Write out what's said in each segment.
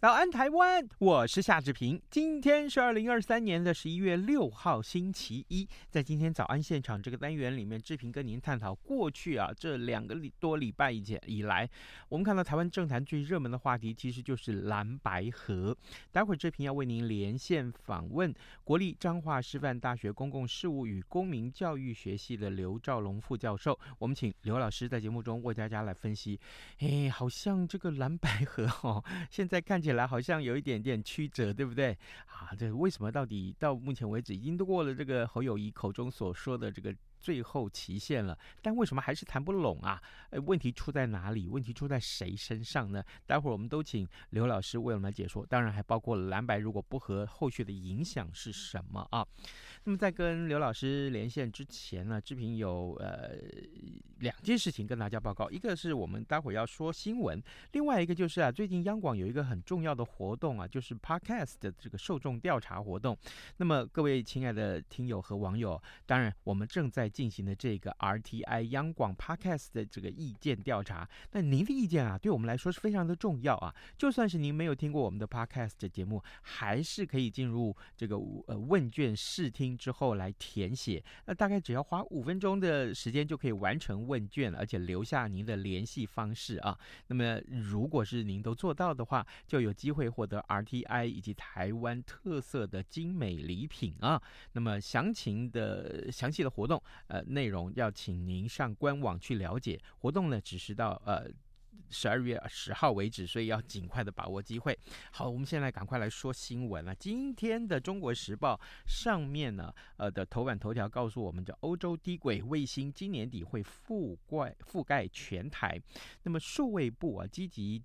早安，台湾！我是夏志平。今天是二零二三年的十一月六号，星期一。在今天早安现场这个单元里面，志平跟您探讨过去啊这两个多礼拜以前以来，我们看到台湾政坛最热门的话题，其实就是蓝白合。待会志平要为您连线访问国立彰化师范大学公共事务与公民教育学系的刘兆龙副教授。我们请刘老师在节目中为大家来分析。哎，好像这个蓝白合哦，现在看起来。起来好像有一点点曲折，对不对？啊，这为什么到底到目前为止已经都过了这个侯友谊口中所说的这个？最后期限了，但为什么还是谈不拢啊？呃，问题出在哪里？问题出在谁身上呢？待会儿我们都请刘老师为我们解说，当然还包括蓝白如果不和，后续的影响是什么啊？那么在跟刘老师连线之前呢，志平有呃两件事情跟大家报告，一个是我们待会要说新闻，另外一个就是啊，最近央广有一个很重要的活动啊，就是 Podcast 的这个受众调查活动。那么各位亲爱的听友和网友，当然我们正在。进行的这个 RTI 央广 Podcast 的这个意见调查，那您的意见啊，对我们来说是非常的重要啊。就算是您没有听过我们的 Podcast 的节目，还是可以进入这个呃问卷试听之后来填写。那大概只要花五分钟的时间就可以完成问卷，而且留下您的联系方式啊。那么如果是您都做到的话，就有机会获得 RTI 以及台湾特色的精美礼品啊。那么详情的详细的活动。呃，内容要请您上官网去了解。活动呢，只是到呃十二月十号为止，所以要尽快的把握机会。好，我们现在赶快来说新闻了。今天的《中国时报》上面呢，呃的头版头条告诉我们，这欧洲低轨卫星今年底会覆盖覆盖全台。那么数位部啊，积极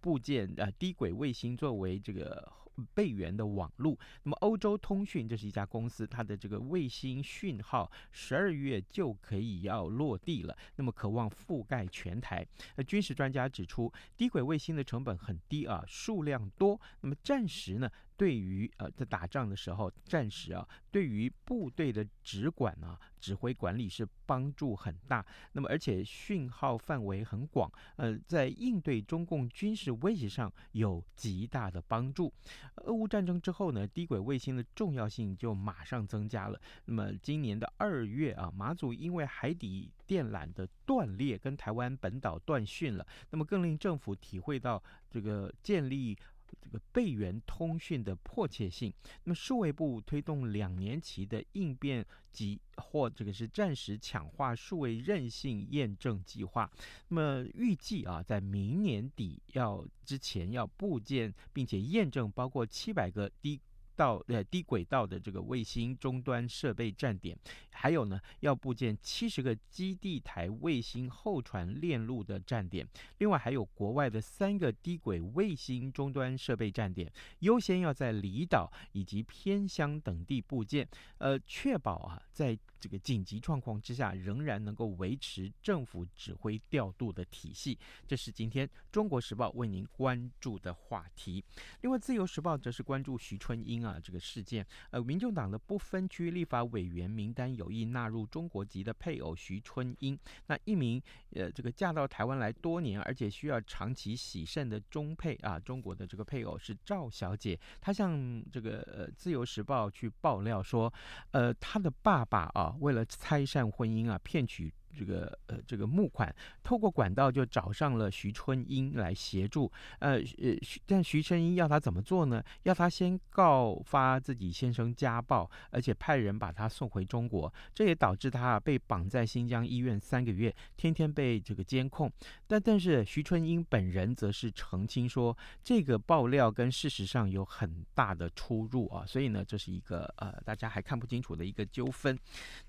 部件啊低轨卫星作为这个。备援的网路，那么欧洲通讯这是一家公司，它的这个卫星讯号十二月就可以要落地了，那么渴望覆盖全台。那军事专家指出，低轨卫星的成本很低啊，数量多，那么暂时呢，对于呃在打仗的时候，战时啊，对于部队的指管啊、指挥管理是帮助很大。那么而且讯号范围很广，呃，在应对中共军事威胁上有极大的帮助。俄乌战争之后呢，低轨卫星的重要性就马上增加了。那么今年的二月啊，马祖因为海底电缆的断裂，跟台湾本岛断讯了，那么更令政府体会到这个建立。这个备援通讯的迫切性，那么数位部推动两年期的应变及或这个是暂时强化数位韧性验证计划，那么预计啊，在明年底要之前要部件并且验证包括七百个低。到呃低轨道的这个卫星终端设备站点，还有呢要布建七十个基地台卫星后传链路的站点，另外还有国外的三个低轨卫星终端设备站点，优先要在离岛以及偏乡等地布建，呃，确保啊在这个紧急状况之下仍然能够维持政府指挥调度的体系。这是今天中国时报为您关注的话题。另外，自由时报则是关注徐春英啊。啊，这个事件，呃，民众党的不分区立法委员名单有意纳入中国籍的配偶徐春英，那一名呃，这个嫁到台湾来多年，而且需要长期洗肾的中配啊，中国的这个配偶是赵小姐，她向这个呃自由时报去爆料说，呃，她的爸爸啊，为了拆散婚姻啊，骗取。这个呃这个募款，透过管道就找上了徐春英来协助。呃呃，但徐春英要他怎么做呢？要他先告发自己先生家暴，而且派人把他送回中国。这也导致他被绑在新疆医院三个月，天天被这个监控。但但是徐春英本人则是澄清说，这个爆料跟事实上有很大的出入啊，所以呢，这是一个呃大家还看不清楚的一个纠纷。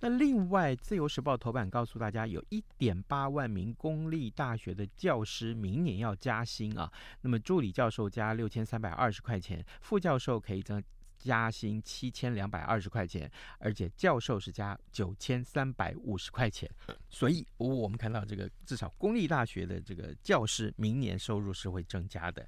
那另外，《自由时报》头版告诉大家，有一点八万名公立大学的教师明年要加薪啊。那么助理教授加六千三百二十块钱，副教授可以增。加薪七千两百二十块钱，而且教授是加九千三百五十块钱，所以我们看到这个至少公立大学的这个教师明年收入是会增加的。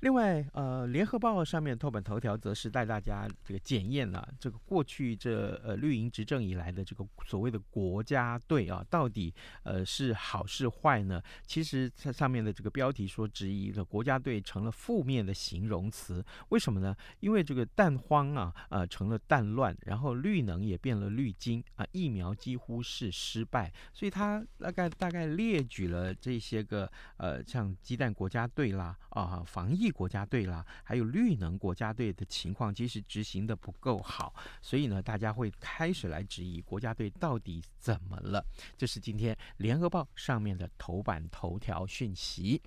另外，呃，联合报上面头版头条则是带大家这个检验了这个过去这呃绿营执政以来的这个所谓的国家队啊，到底呃是好是坏呢？其实它上面的这个标题说，质疑的国家队成了负面的形容词，为什么呢？因为这个蛋荒啊，呃，成了蛋乱，然后绿能也变了绿金啊，疫苗几乎是失败，所以他大概大概列举了这些个呃，像鸡蛋国家队啦啊，防疫。国家队啦，还有绿能国家队的情况，其实执行的不够好，所以呢，大家会开始来质疑国家队到底怎么了。这是今天联合报上面的头版头条讯息。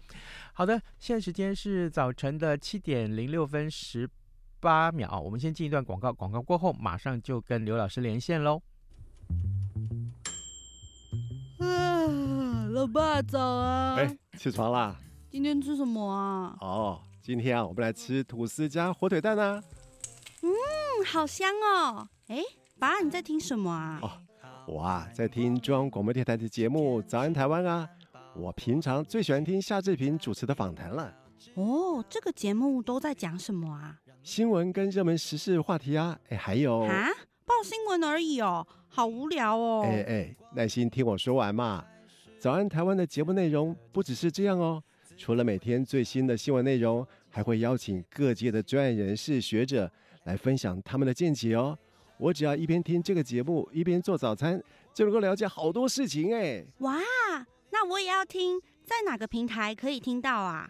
好的，现在时间是早晨的七点零六分十八秒，我们先进一段广告，广告过后马上就跟刘老师连线喽。啊，老爸早啊！哎，起床啦！今天吃什么啊？哦。今天啊，我们来吃吐司加火腿蛋啊。嗯，好香哦。哎，爸，你在听什么啊？哦，我啊在听中央广播电台的节目《早安台湾》啊。我平常最喜欢听夏志平主持的访谈了。哦，这个节目都在讲什么啊？新闻跟热门时事话题啊。哎，还有啊，报新闻而已哦，好无聊哦。哎哎，耐心听我说完嘛。《早安台湾》的节目内容不只是这样哦。除了每天最新的新闻内容，还会邀请各界的专业人士、学者来分享他们的见解哦。我只要一边听这个节目，一边做早餐，就能够了解好多事情哎。哇，那我也要听，在哪个平台可以听到啊？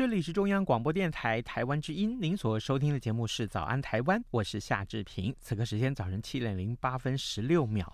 这里是中央广播电台台湾之音，您所收听的节目是《早安台湾》，我是夏志平。此刻时间早晨七点零八分十六秒，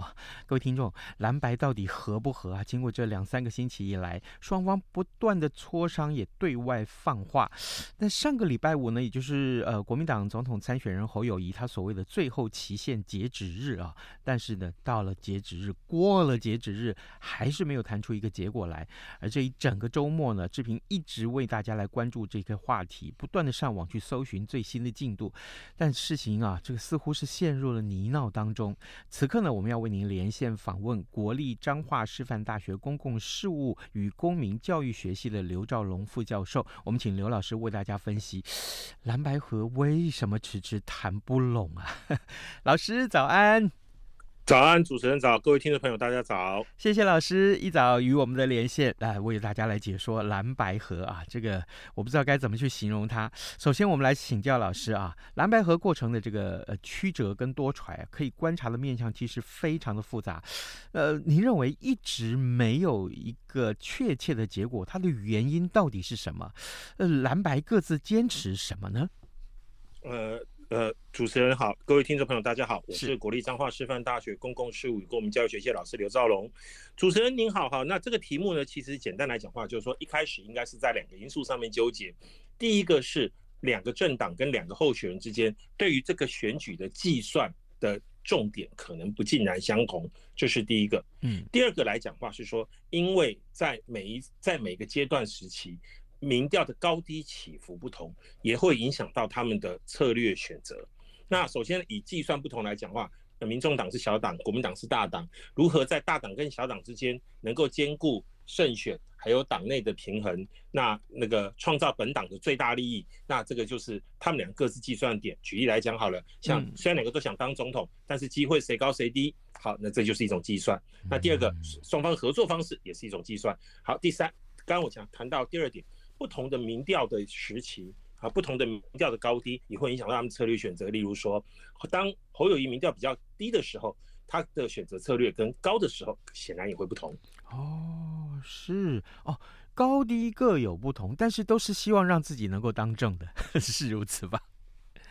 各位听众，蓝白到底合不合啊？经过这两三个星期以来，双方不断的磋商，也对外放话。那上个礼拜五呢，也就是呃国民党总统参选人侯友谊他所谓的最后期限截止日啊，但是呢，到了截止日，过了截止日，还是没有谈出一个结果来。而这一整个周末呢，志平一直为大家来。关注这个话题，不断的上网去搜寻最新的进度，但事情啊，这个似乎是陷入了泥淖当中。此刻呢，我们要为您连线访问国立彰化师范大学公共事务与公民教育学系的刘兆龙副教授，我们请刘老师为大家分析蓝白河为什么迟迟谈不拢啊？老师早安。早安，主持人早，各位听众朋友，大家早。谢谢老师一早与我们的连线，来为大家来解说蓝白河啊，这个我不知道该怎么去形容它。首先，我们来请教老师啊，蓝白河过程的这个呃曲折跟多舛啊，可以观察的面向其实非常的复杂。呃，您认为一直没有一个确切的结果，它的原因到底是什么？呃，蓝白各自坚持什么呢？呃。呃，主持人好，各位听众朋友，大家好，我是国立彰化师范大学公共事务与公民教育学系老师刘兆龙。主持人您好，哈，那这个题目呢，其实简单来讲话，就是说一开始应该是在两个因素上面纠结。第一个是两个政党跟两个候选人之间对于这个选举的计算的重点可能不尽然相同，这是第一个。嗯，第二个来讲话是说，因为在每一在每个阶段时期，民调的高低起伏不同，也会影响到他们的策略选择。那首先以计算不同来讲话，那民众党是小党，国民党是大党，如何在大党跟小党之间能够兼顾胜选，还有党内的平衡，那那个创造本党的最大利益，那这个就是他们两个各自计算点。举例来讲好了，像虽然两个都想当总统，但是机会谁高谁低，好，那这就是一种计算。那第二个，双方合作方式也是一种计算。好，第三，刚刚我讲谈到第二点，不同的民调的时期。啊，不同的民调的高低也会影响到他们策略选择。例如说，当侯友谊民调比较低的时候，他的选择策略跟高的时候显然也会不同。哦，是哦，高低各有不同，但是都是希望让自己能够当政的，是如此吧？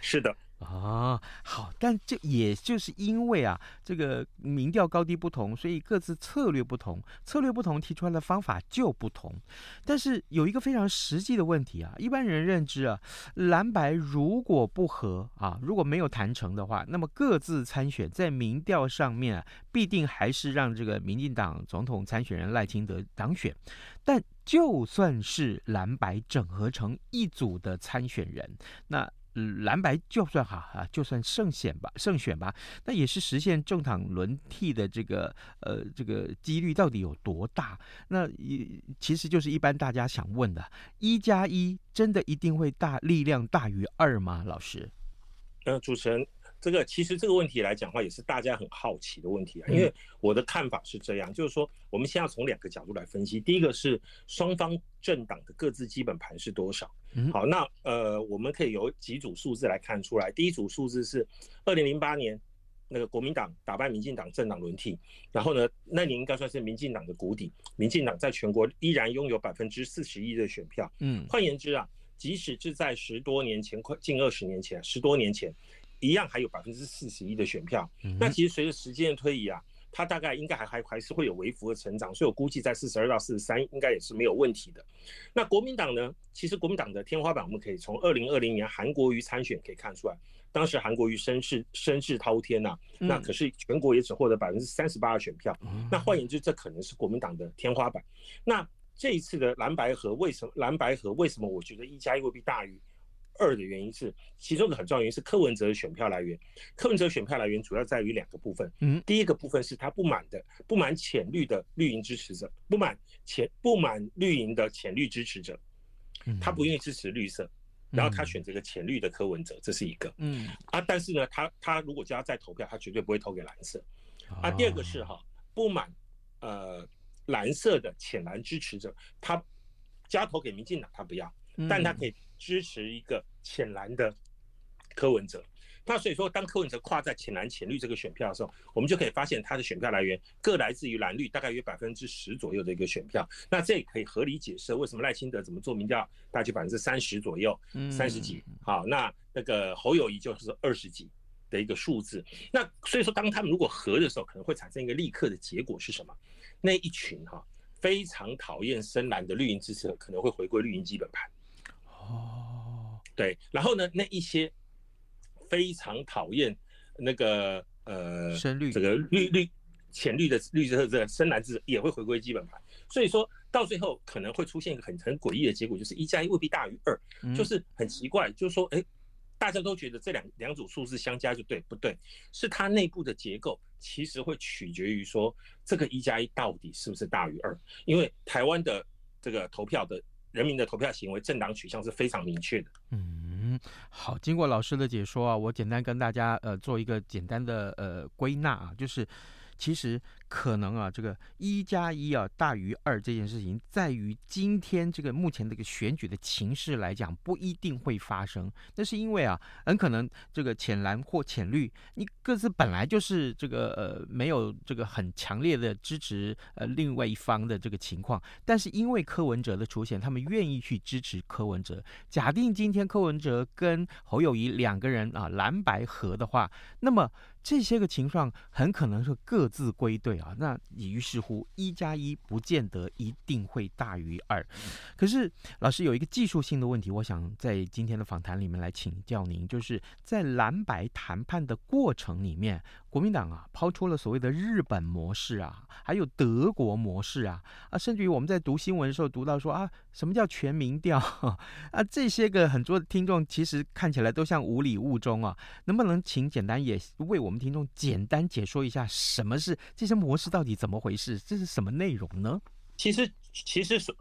是的。啊、好，但这也就是因为啊，这个民调高低不同，所以各自策略不同，策略不同提出来的方法就不同。但是有一个非常实际的问题啊，一般人认知啊，蓝白如果不和啊，如果没有谈成的话，那么各自参选在民调上面啊，必定还是让这个民进党总统参选人赖清德当选。但就算是蓝白整合成一组的参选人，那。蓝白就算好啊，就算胜选吧，胜选吧，那也是实现政党轮替的这个呃这个几率到底有多大？那也其实就是一般大家想问的：一加一真的一定会大力量大于二吗？老师？呃，主持人。这个其实这个问题来讲的话，也是大家很好奇的问题啊。因为我的看法是这样，就是说，我们先要从两个角度来分析。第一个是双方政党的各自基本盘是多少。好，那呃，我们可以有几组数字来看出来。第一组数字是二零零八年那个国民党打败民进党政党轮替，然后呢，那年应该算是民进党的谷底，民进党在全国依然拥有百分之四十一的选票。嗯，换言之啊，即使是在十多年前，快近二十年前，十多年前。一样还有百分之四十一的选票，那其实随着时间的推移啊，它大概应该还还还是会有微幅的成长，所以我估计在四十二到四十三应该也是没有问题的。那国民党呢？其实国民党的天花板我们可以从二零二零年韩国瑜参选可以看出来，当时韩国瑜声势声势滔天呐，那可是全国也只获得百分之三十八的选票。那换言之，这可能是国民党的天花板。那这一次的蓝白合为什么蓝白合为什么我觉得一加一未必大于？二的原因是，其中的很重要原因是柯文哲的选票来源。柯文哲选票来源主要在于两个部分。嗯，第一个部分是他不满的，不满浅绿的绿营支持者，不满浅不满绿营的浅绿支持者，他不愿意支持绿色，然后他选择个浅绿的柯文哲，这是一个。嗯啊，但是呢，他他如果叫他再投票，他绝对不会投给蓝色。啊，第二个是哈，不满呃蓝色的浅蓝支持者，他加投给民进党，他不要，但他可以。支持一个浅蓝的柯文哲，那所以说，当柯文哲跨在浅蓝浅绿这个选票的时候，我们就可以发现他的选票来源各来自于蓝绿，大概约百分之十左右的一个选票。那这也可以合理解释为什么赖清德怎么做民调，大概就百分之三十左右，三十几。好，那那个侯友谊就是二十几的一个数字。那所以说，当他们如果合的时候，可能会产生一个立刻的结果是什么？那一群哈非常讨厌深蓝的绿营支持者可能会回归绿营基本盘。哦，对，然后呢，那一些非常讨厌那个呃深绿这个绿绿浅绿的绿色这个深蓝字也会回归基本盘，所以说到最后可能会出现一个很很诡异的结果，就是一加一未必大于二，就是很奇怪，就是说，哎，大家都觉得这两两组数字相加就对，不对？是它内部的结构其实会取决于说这个一加一到底是不是大于二，因为台湾的这个投票的。人民的投票行为、政党取向是非常明确的。嗯，好，经过老师的解说啊，我简单跟大家呃做一个简单的呃归纳啊，就是。其实可能啊，这个一加一啊大于二这件事情，在于今天这个目前这个选举的情势来讲，不一定会发生。那是因为啊，很可能这个浅蓝或浅绿，你各自本来就是这个呃没有这个很强烈的支持呃另外一方的这个情况，但是因为柯文哲的出现，他们愿意去支持柯文哲。假定今天柯文哲跟侯友谊两个人啊蓝白合的话，那么。这些个情况很可能是各自归队啊。那于是乎，一加一不见得一定会大于二。可是老师有一个技术性的问题，我想在今天的访谈里面来请教您，就是在蓝白谈判的过程里面。国民党啊，抛出了所谓的日本模式啊，还有德国模式啊，啊，甚至于我们在读新闻的时候读到说啊，什么叫全民调 啊？这些个很多听众其实看起来都像无礼物中啊，能不能请简单也为我们听众简单解说一下，什么是这些模式到底怎么回事？这是什么内容呢？其实，其实所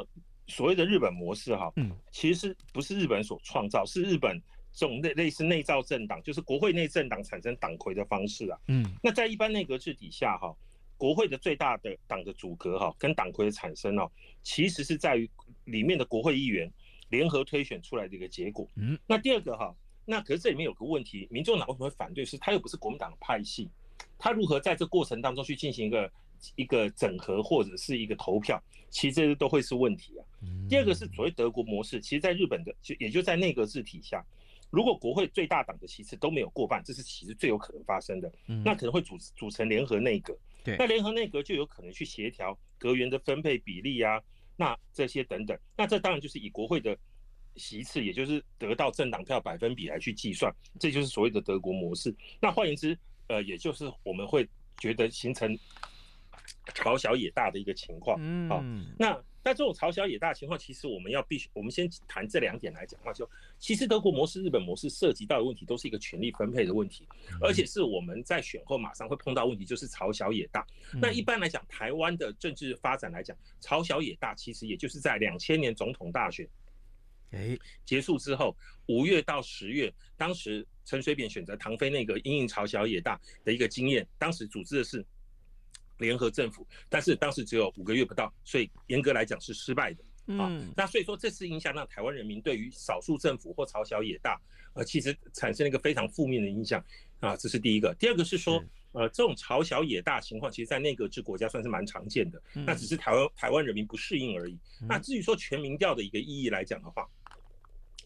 所谓的日本模式哈，嗯，其实不是日本所创造，是日本。这种类类似内造政党，就是国会内政党产生党魁的方式啊。嗯，那在一般内阁制底下哈，国会的最大的党的组阁哈，跟党魁的产生哦，其实是在于里面的国会议员联合推选出来的一个结果。嗯，那第二个哈，那可是这里面有个问题，民众党为什么会反对？是他又不是国民党的派系，他如何在这过程当中去进行一个一个整合或者是一个投票？其实这些都会是问题啊。第二个是所谓德国模式，其实在日本的就也就在内阁制底下。如果国会最大党的席次都没有过半，这是其实最有可能发生的。那可能会组组成联合内阁。对，那联合内阁就有可能去协调阁员的分配比例啊，那这些等等。那这当然就是以国会的席次，也就是得到政党票百分比来去计算，这就是所谓的德国模式。那换言之，呃，也就是我们会觉得形成朝小野大的一个情况。嗯，好，那。但这种朝小野大的情况，其实我们要必须，我们先谈这两点来讲的话，就其实德国模式、日本模式涉及到的问题，都是一个权力分配的问题，而且是我们在选后马上会碰到问题，就是朝小野大。那一般来讲，台湾的政治发展来讲，朝小野大其实也就是在两千年总统大选，哎，结束之后，五月到十月，当时陈水扁选择唐飞那个因应朝小野大的一个经验，当时组织的是。联合政府，但是当时只有五个月不到，所以严格来讲是失败的。啊，那所以说这次影响让台湾人民对于少数政府或朝小野大，呃，其实产生了一个非常负面的影响。啊，这是第一个。第二个是说，呃，这种朝小野大情况，其实在内阁制国家算是蛮常见的。那只是台湾台湾人民不适应而已。那至于说全民调的一个意义来讲的话，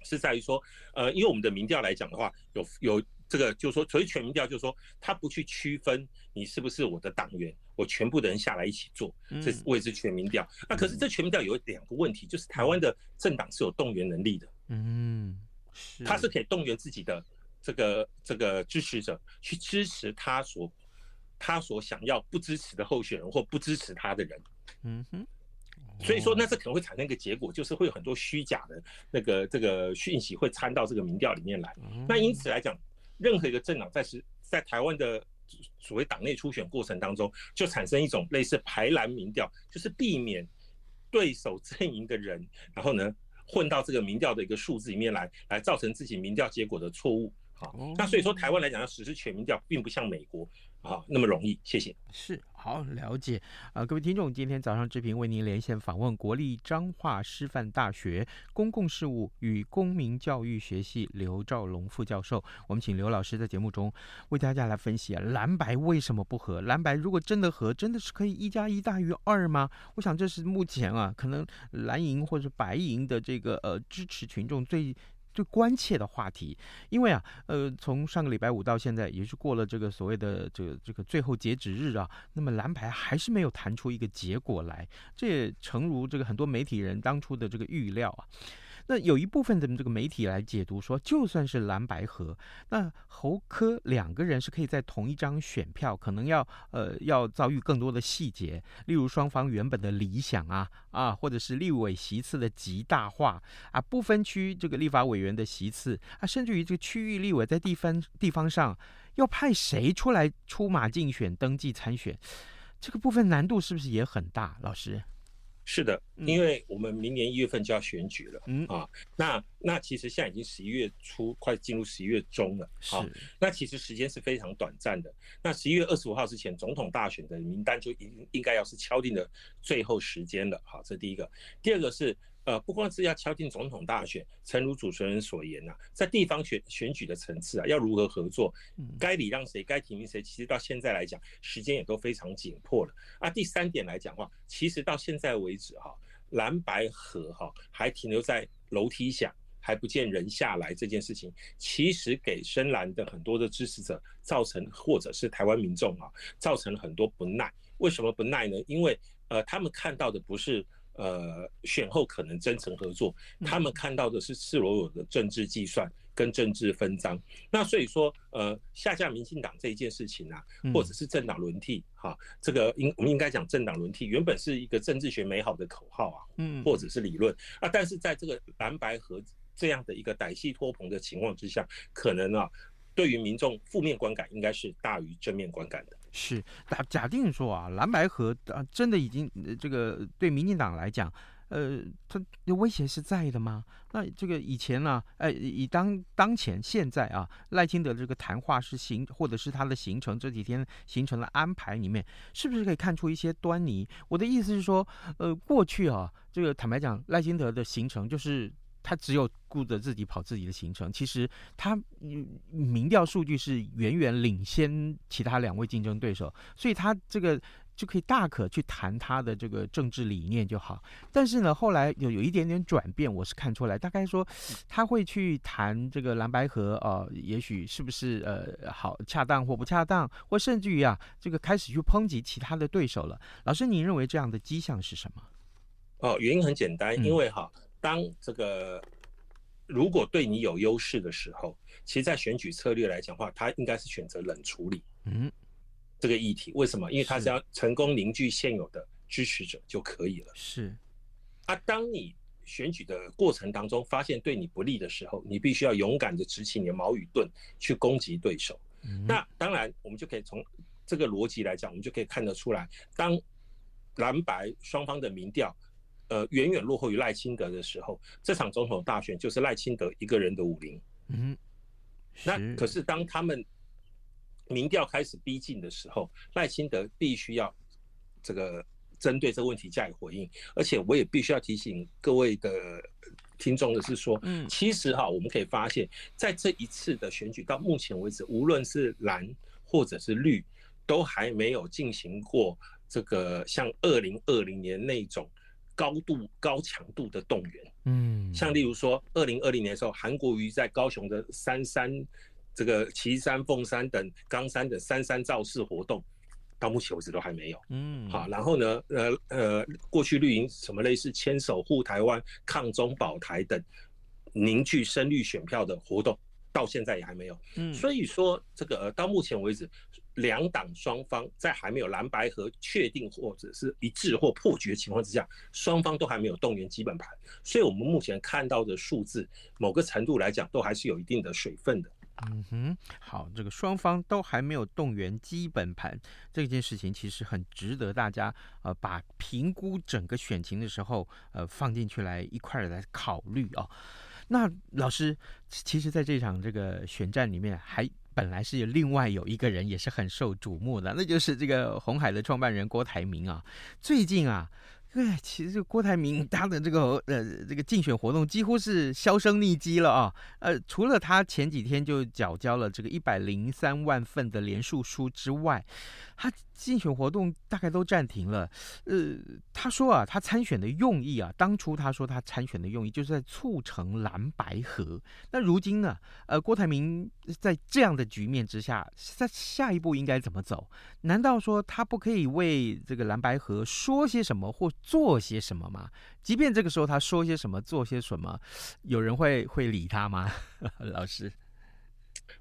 是在于说，呃，因为我们的民调来讲的话，有有。这个就是说，所谓全民调，就是说他不去区分你是不是我的党员，我全部的人下来一起做，这是谓之全民调。那可是这全民调有两个问题，就是台湾的政党是有动员能力的，嗯，他是可以动员自己的这个这个支持者去支持他所他所想要不支持的候选人或不支持他的人，嗯哼。所以说，那这可能会产生一个结果，就是会有很多虚假的那个这个讯息会掺到这个民调里面来。那因此来讲。任何一个政党在是，在台湾的所谓党内初选过程当中，就产生一种类似排蓝民调，就是避免对手阵营的人，然后呢混到这个民调的一个数字里面来，来造成自己民调结果的错误。好，那所以说台湾来讲要实施全民调，并不像美国。好，那么容易，谢谢。是，好了解啊，各位听众，今天早上志平为您连线访问国立彰化师范大学公共事务与公民教育学系刘兆龙副教授。我们请刘老师在节目中为大家来分析啊，蓝白为什么不合？蓝白如果真的合，真的是可以一加一大于二吗？我想这是目前啊，可能蓝银或者白银的这个呃支持群众最。最关切的话题，因为啊，呃，从上个礼拜五到现在，也是过了这个所谓的这个这个最后截止日啊，那么蓝牌还是没有谈出一个结果来，这也诚如这个很多媒体人当初的这个预料啊。那有一部分的这个媒体来解读说，就算是蓝白合，那侯科两个人是可以在同一张选票，可能要呃要遭遇更多的细节，例如双方原本的理想啊啊，或者是立委席次的极大化啊，不分区这个立法委员的席次啊，甚至于这个区域立委在地方地方上要派谁出来出马竞选登记参选，这个部分难度是不是也很大？老师？是的，因为我们明年一月份就要选举了，嗯啊，那那其实现在已经十一月初，快进入十一月中了，好，那其实时间是非常短暂的。那十一月二十五号之前，总统大选的名单就应应该要是敲定的最后时间了，好，这第一个。第二个是。呃，不光是要敲定总统大选，诚如主持人所言呐、啊，在地方选选举的层次啊，要如何合作，该礼让谁，该提名谁，其实到现在来讲，时间也都非常紧迫了。啊，第三点来讲的话，其实到现在为止哈，蓝白合哈还停留在楼梯下。还不见人下来这件事情，其实给深蓝的很多的支持者造成，或者是台湾民众啊，造成了很多不耐。为什么不耐呢？因为呃，他们看到的不是呃选后可能真诚合作，他们看到的是赤裸裸的政治计算跟政治分赃。那所以说，呃，下架民进党这一件事情啊，或者是政党轮替，哈，这个应我们应该讲政党轮替，原本是一个政治学美好的口号啊，嗯，或者是理论啊，但是在这个蓝白合这样的一个歹戏拖棚的情况之下，可能啊，对于民众负面观感应该是大于正面观感的。是，假假定说啊，蓝白河啊，真的已经这个对民进党来讲，呃，它的威胁是在的吗？那这个以前呢、啊，哎，以当当前现在啊，赖清德的这个谈话是行，或者是他的行程这几天行程的安排里面，是不是可以看出一些端倪？我的意思是说，呃，过去啊，这个坦白讲，赖清德的行程就是。他只有顾着自己跑自己的行程，其实他民调数据是远远领先其他两位竞争对手，所以他这个就可以大可去谈他的这个政治理念就好。但是呢，后来有有一点点转变，我是看出来，大概说他会去谈这个蓝白河啊、呃，也许是不是呃好恰当或不恰当，或甚至于啊，这个开始去抨击其他的对手了。老师，您认为这样的迹象是什么？哦，原因很简单，因为哈。嗯当这个如果对你有优势的时候，其实，在选举策略来讲的话，他应该是选择冷处理。嗯，这个议题为什么？因为他只要成功凝聚现有的支持者就可以了。是。啊，当你选举的过程当中发现对你不利的时候，你必须要勇敢的执起你的矛与盾去攻击对手。那当然，我们就可以从这个逻辑来讲，我们就可以看得出来，当蓝白双方的民调。呃，远远落后于赖清德的时候，这场总统大选就是赖清德一个人的武林。嗯，那可是当他们民调开始逼近的时候，赖清德必须要这个针对这个问题加以回应。而且我也必须要提醒各位的听众的是说，嗯，其实哈，我们可以发现，在这一次的选举到目前为止，无论是蓝或者是绿，都还没有进行过这个像二零二零年那种。高度高强度的动员，嗯，像例如说，二零二零年的时候，韩国瑜在高雄的三山、这个旗山、凤山等冈山的三山造势活动，到目前为止都还没有，嗯，好，然后呢，呃呃，过去绿营什么类似牵手护台湾、抗中保台等凝聚深绿选票的活动，到现在也还没有，嗯，所以说这个呃，到目前为止。两党双方在还没有蓝白和确定或者是一致或破局的情况之下，双方都还没有动员基本盘，所以我们目前看到的数字，某个程度来讲，都还是有一定的水分的。嗯哼，好，这个双方都还没有动员基本盘，这件事情其实很值得大家呃把评估整个选情的时候呃放进去来一块儿来考虑啊、哦。那老师，其实在这场这个选战里面还。本来是有另外有一个人也是很受瞩目的，那就是这个红海的创办人郭台铭啊。最近啊，哎，其实郭台铭他的这个呃这个竞选活动几乎是销声匿迹了啊。呃，除了他前几天就缴交了这个一百零三万份的连署书之外，他。竞选活动大概都暂停了，呃，他说啊，他参选的用意啊，当初他说他参选的用意就是在促成蓝白合。那如今呢，呃，郭台铭在这样的局面之下，在下一步应该怎么走？难道说他不可以为这个蓝白合说些什么或做些什么吗？即便这个时候他说些什么、做些什么，有人会会理他吗？老师？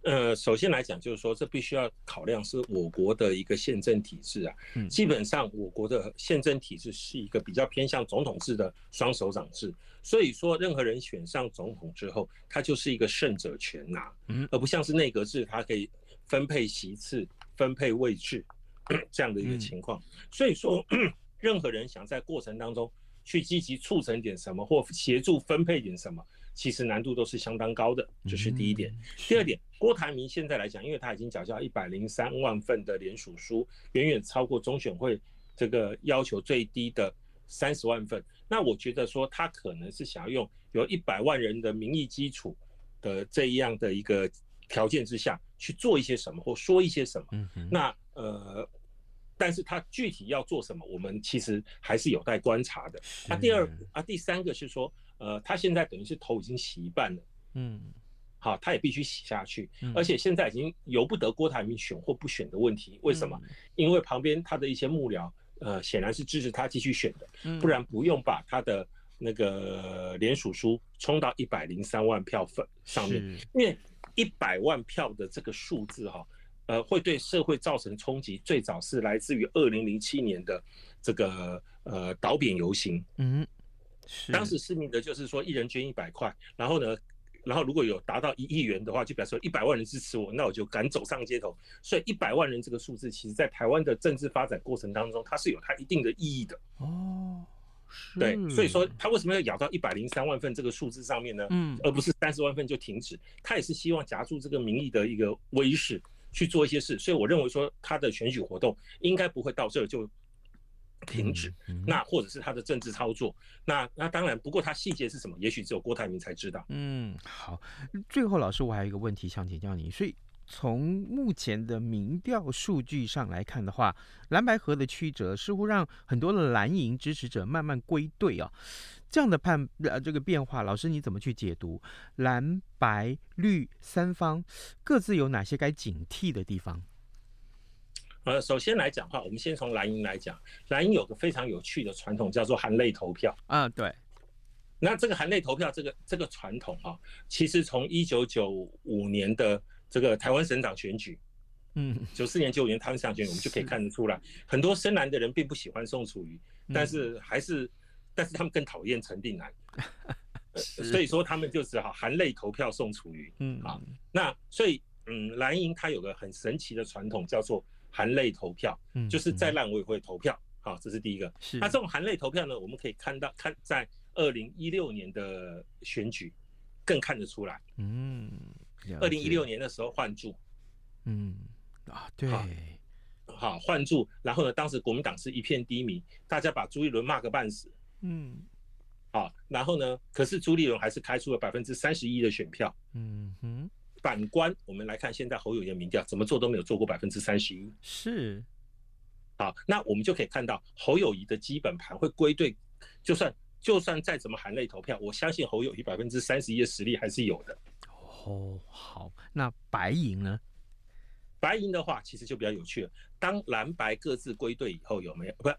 呃，首先来讲，就是说，这必须要考量是我国的一个宪政体制啊。嗯，基本上我国的宪政体制是一个比较偏向总统制的双手掌制，所以说任何人选上总统之后，他就是一个胜者全拿，嗯，而不像是内阁制，他可以分配席次、分配位置 这样的一个情况。所以说，任何人想在过程当中去积极促成点什么，或协助分配点什么。其实难度都是相当高的，这是第一点。第二点，郭台铭现在来讲，因为他已经缴交一百零三万份的联署书，远远超过中选会这个要求最低的三十万份。那我觉得说，他可能是想要用有一百万人的民意基础的这样的一个条件之下去做一些什么，或说一些什么。那呃，但是他具体要做什么，我们其实还是有待观察的。那第二啊，第三个是说。呃，他现在等于是头已经洗一半了，嗯，好，他也必须洗下去，嗯而且现在已经由不得郭台铭选或不选的问题。为什么？嗯因为旁边他的一些幕僚，呃，显然是支持他继续选的，嗯不然不用把他的那个联署书冲到一百零三万票份上面，因为一百万票的这个数字哈，呃，会对社会造成冲击。最早是来自于二零零七年的这个呃导扁游行，嗯，是当时施明德就是说一人捐一百块，然后呢，然后如果有达到一亿元的话，就表示一百万人支持我，那我就敢走上街头。所以一百万人这个数字，其实在台湾的政治发展过程当中，它是有它一定的意义的。哦，是对，所以说他为什么要咬到一百零三万份这个数字上面呢？嗯而不是三十万份就停止。他也是希望夹住这个民意的一个威势去做一些事。所以我认为说他的选举活动应该不会到这就停止。嗯那或者是他的政治操作，那那当然，不过他细节是什么，也许只有郭台铭才知道。嗯，好。最后，老师，我还有一个问题想请教你。所以，从目前的民调数据上来看的话，蓝白河的曲折似乎让很多的蓝营支持者慢慢归队啊。这样的判呃这个变化，老师你怎么去解读？蓝白绿三方各自有哪些该警惕的地方？呃，首先来讲的话，我们先从蓝营来讲，蓝营有个非常有趣的传统，叫做含泪投票。啊，对，那这个含泪投票这个这个传统啊，其实从一九九五年的这个台湾省长选举，嗯，九四年、九五年台湾省长选举，我们就可以看得出来，很多深蓝的人并不喜欢宋楚瑜，但是还是，但是他们更讨厌陈定南，呃所以说他们就只好含泪投票宋楚瑜。嗯，好，那所以嗯，蓝营它有个很神奇的传统，叫做含泪投票，嗯就是再烂我也会投票。好，这是第一个。是那这种含泪投票呢，我们可以看到，看在二零一六年的选举更看得出来。嗯，二零一六年的时候换柱，嗯啊，对，好换柱，然后呢，当时国民党是一片低迷，大家把朱立伦骂个半死。嗯好，然后呢，可是朱立伦还是开出了百分之三十一的选票。嗯哼，反观我们来看，现在侯友宜的民调怎么做都没有做过百分之三十一。是，好，那我们就可以看到侯友谊的基本盘会归队，就算就算再怎么含泪投票，我相信侯友谊百分之三十一的实力还是有的。哦，好，那白银呢？白银的话，其实就比较有趣了。当蓝白各自归队以后，有没有不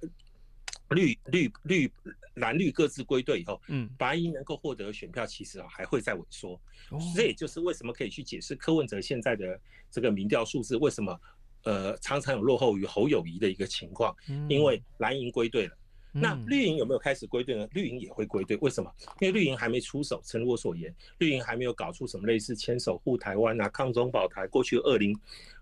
绿绿绿蓝绿各自归队以后，嗯，白银能够获得的选票其实啊还会再萎缩。哦这也就是为什么可以去解释柯文哲现在的这个民调数字为什么呃常常有落后于侯友谊的一个情况，嗯因为蓝营归队了。那嗯绿营有没有开始归队呢？绿营也会归队，为什么？因为绿营还没出手，诚如我所言，绿营还没有搞出什么类似牵手护台湾啊、抗中保台，过去二零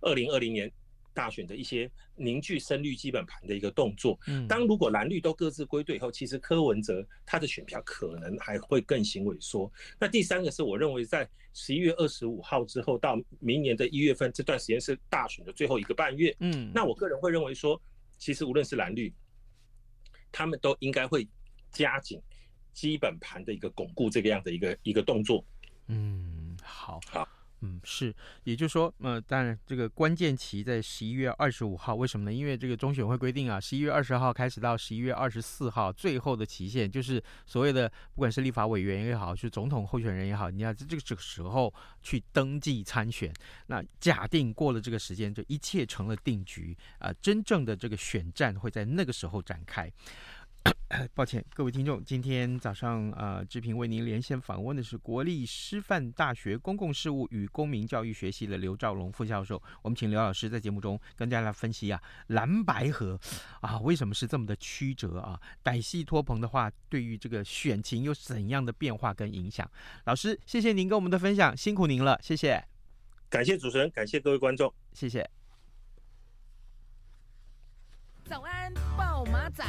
二零二零年大选的一些凝聚深绿基本盘的一个动作。嗯当如果蓝绿都各自归队以后，其实柯文哲他的选票可能还会更行萎缩。那第三个是我认为在十一月二十五号之后到明年的一月份这段时间是大选的最后一个半月。嗯，那我个人会认为说，其实无论是蓝绿，他们都应该会加紧基本盘的一个巩固这个样的一个一个动作。嗯，好，好，嗯，是，也就是说，呃，当然这个关键期在十一月二十五号，为什么呢？因为这个中选会规定啊，十一月二十号开始到十一月二十四号，最后的期限就是所谓的，不管是立法委员也好，是总统候选人也好，你要在这个这个时候去登记参选。那假定过了这个时间，就一切成了定局啊、真正的这个选战会在那个时候展开。抱歉，各位听众，今天早上呃，志平为您连线访问的是国立师范大学公共事务与公民教育学系的刘兆龙副教授。我们请刘老师在节目中跟大家来分析啊，蓝白河啊，为什么是这么的曲折啊？歹戏托棚的话，对于这个选情有怎样的变化跟影响？老师，谢谢您跟我们的分享，辛苦您了，谢谢。感谢主持人，感谢各位观众，谢谢。早安，报马仔。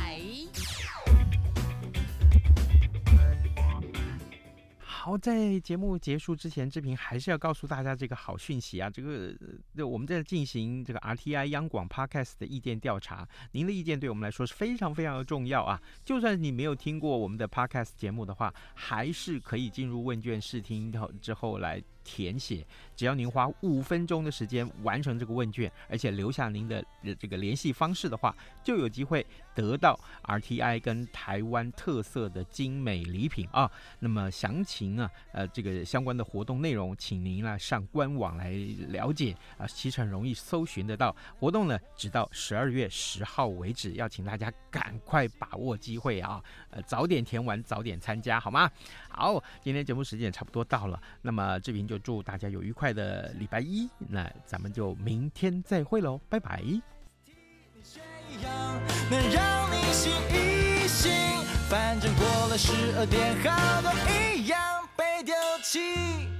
好，在节目结束之前，志平还是要告诉大家这个好讯息啊！这个，这我们在进行这个 RTI 央广 Podcast 的意见调查，您的意见对我们来说是非常非常的重要啊！就算你没有听过我们的 Podcast 节目的话，还是可以进入问卷试听之后来。填写。只要您花五分钟的时间完成这个问卷，而且留下您的这个联系方式的话，就有机会得到 RTI 跟台湾特色的精美礼品啊。那么详情啊，呃，这个相关的活动内容，请您啊上官网来了解啊，其实很容易搜寻得到。活动呢，直到十二月十号为止，要请大家赶快把握机会啊，呃，早点填完，早点参加，好吗？好，今天节目时间也差不多到了，那么志平就祝大家有愉快的礼拜一，那咱们就明天再会喽，拜拜。能让你醒一醒，反正过了十二点，好都一样被丢弃。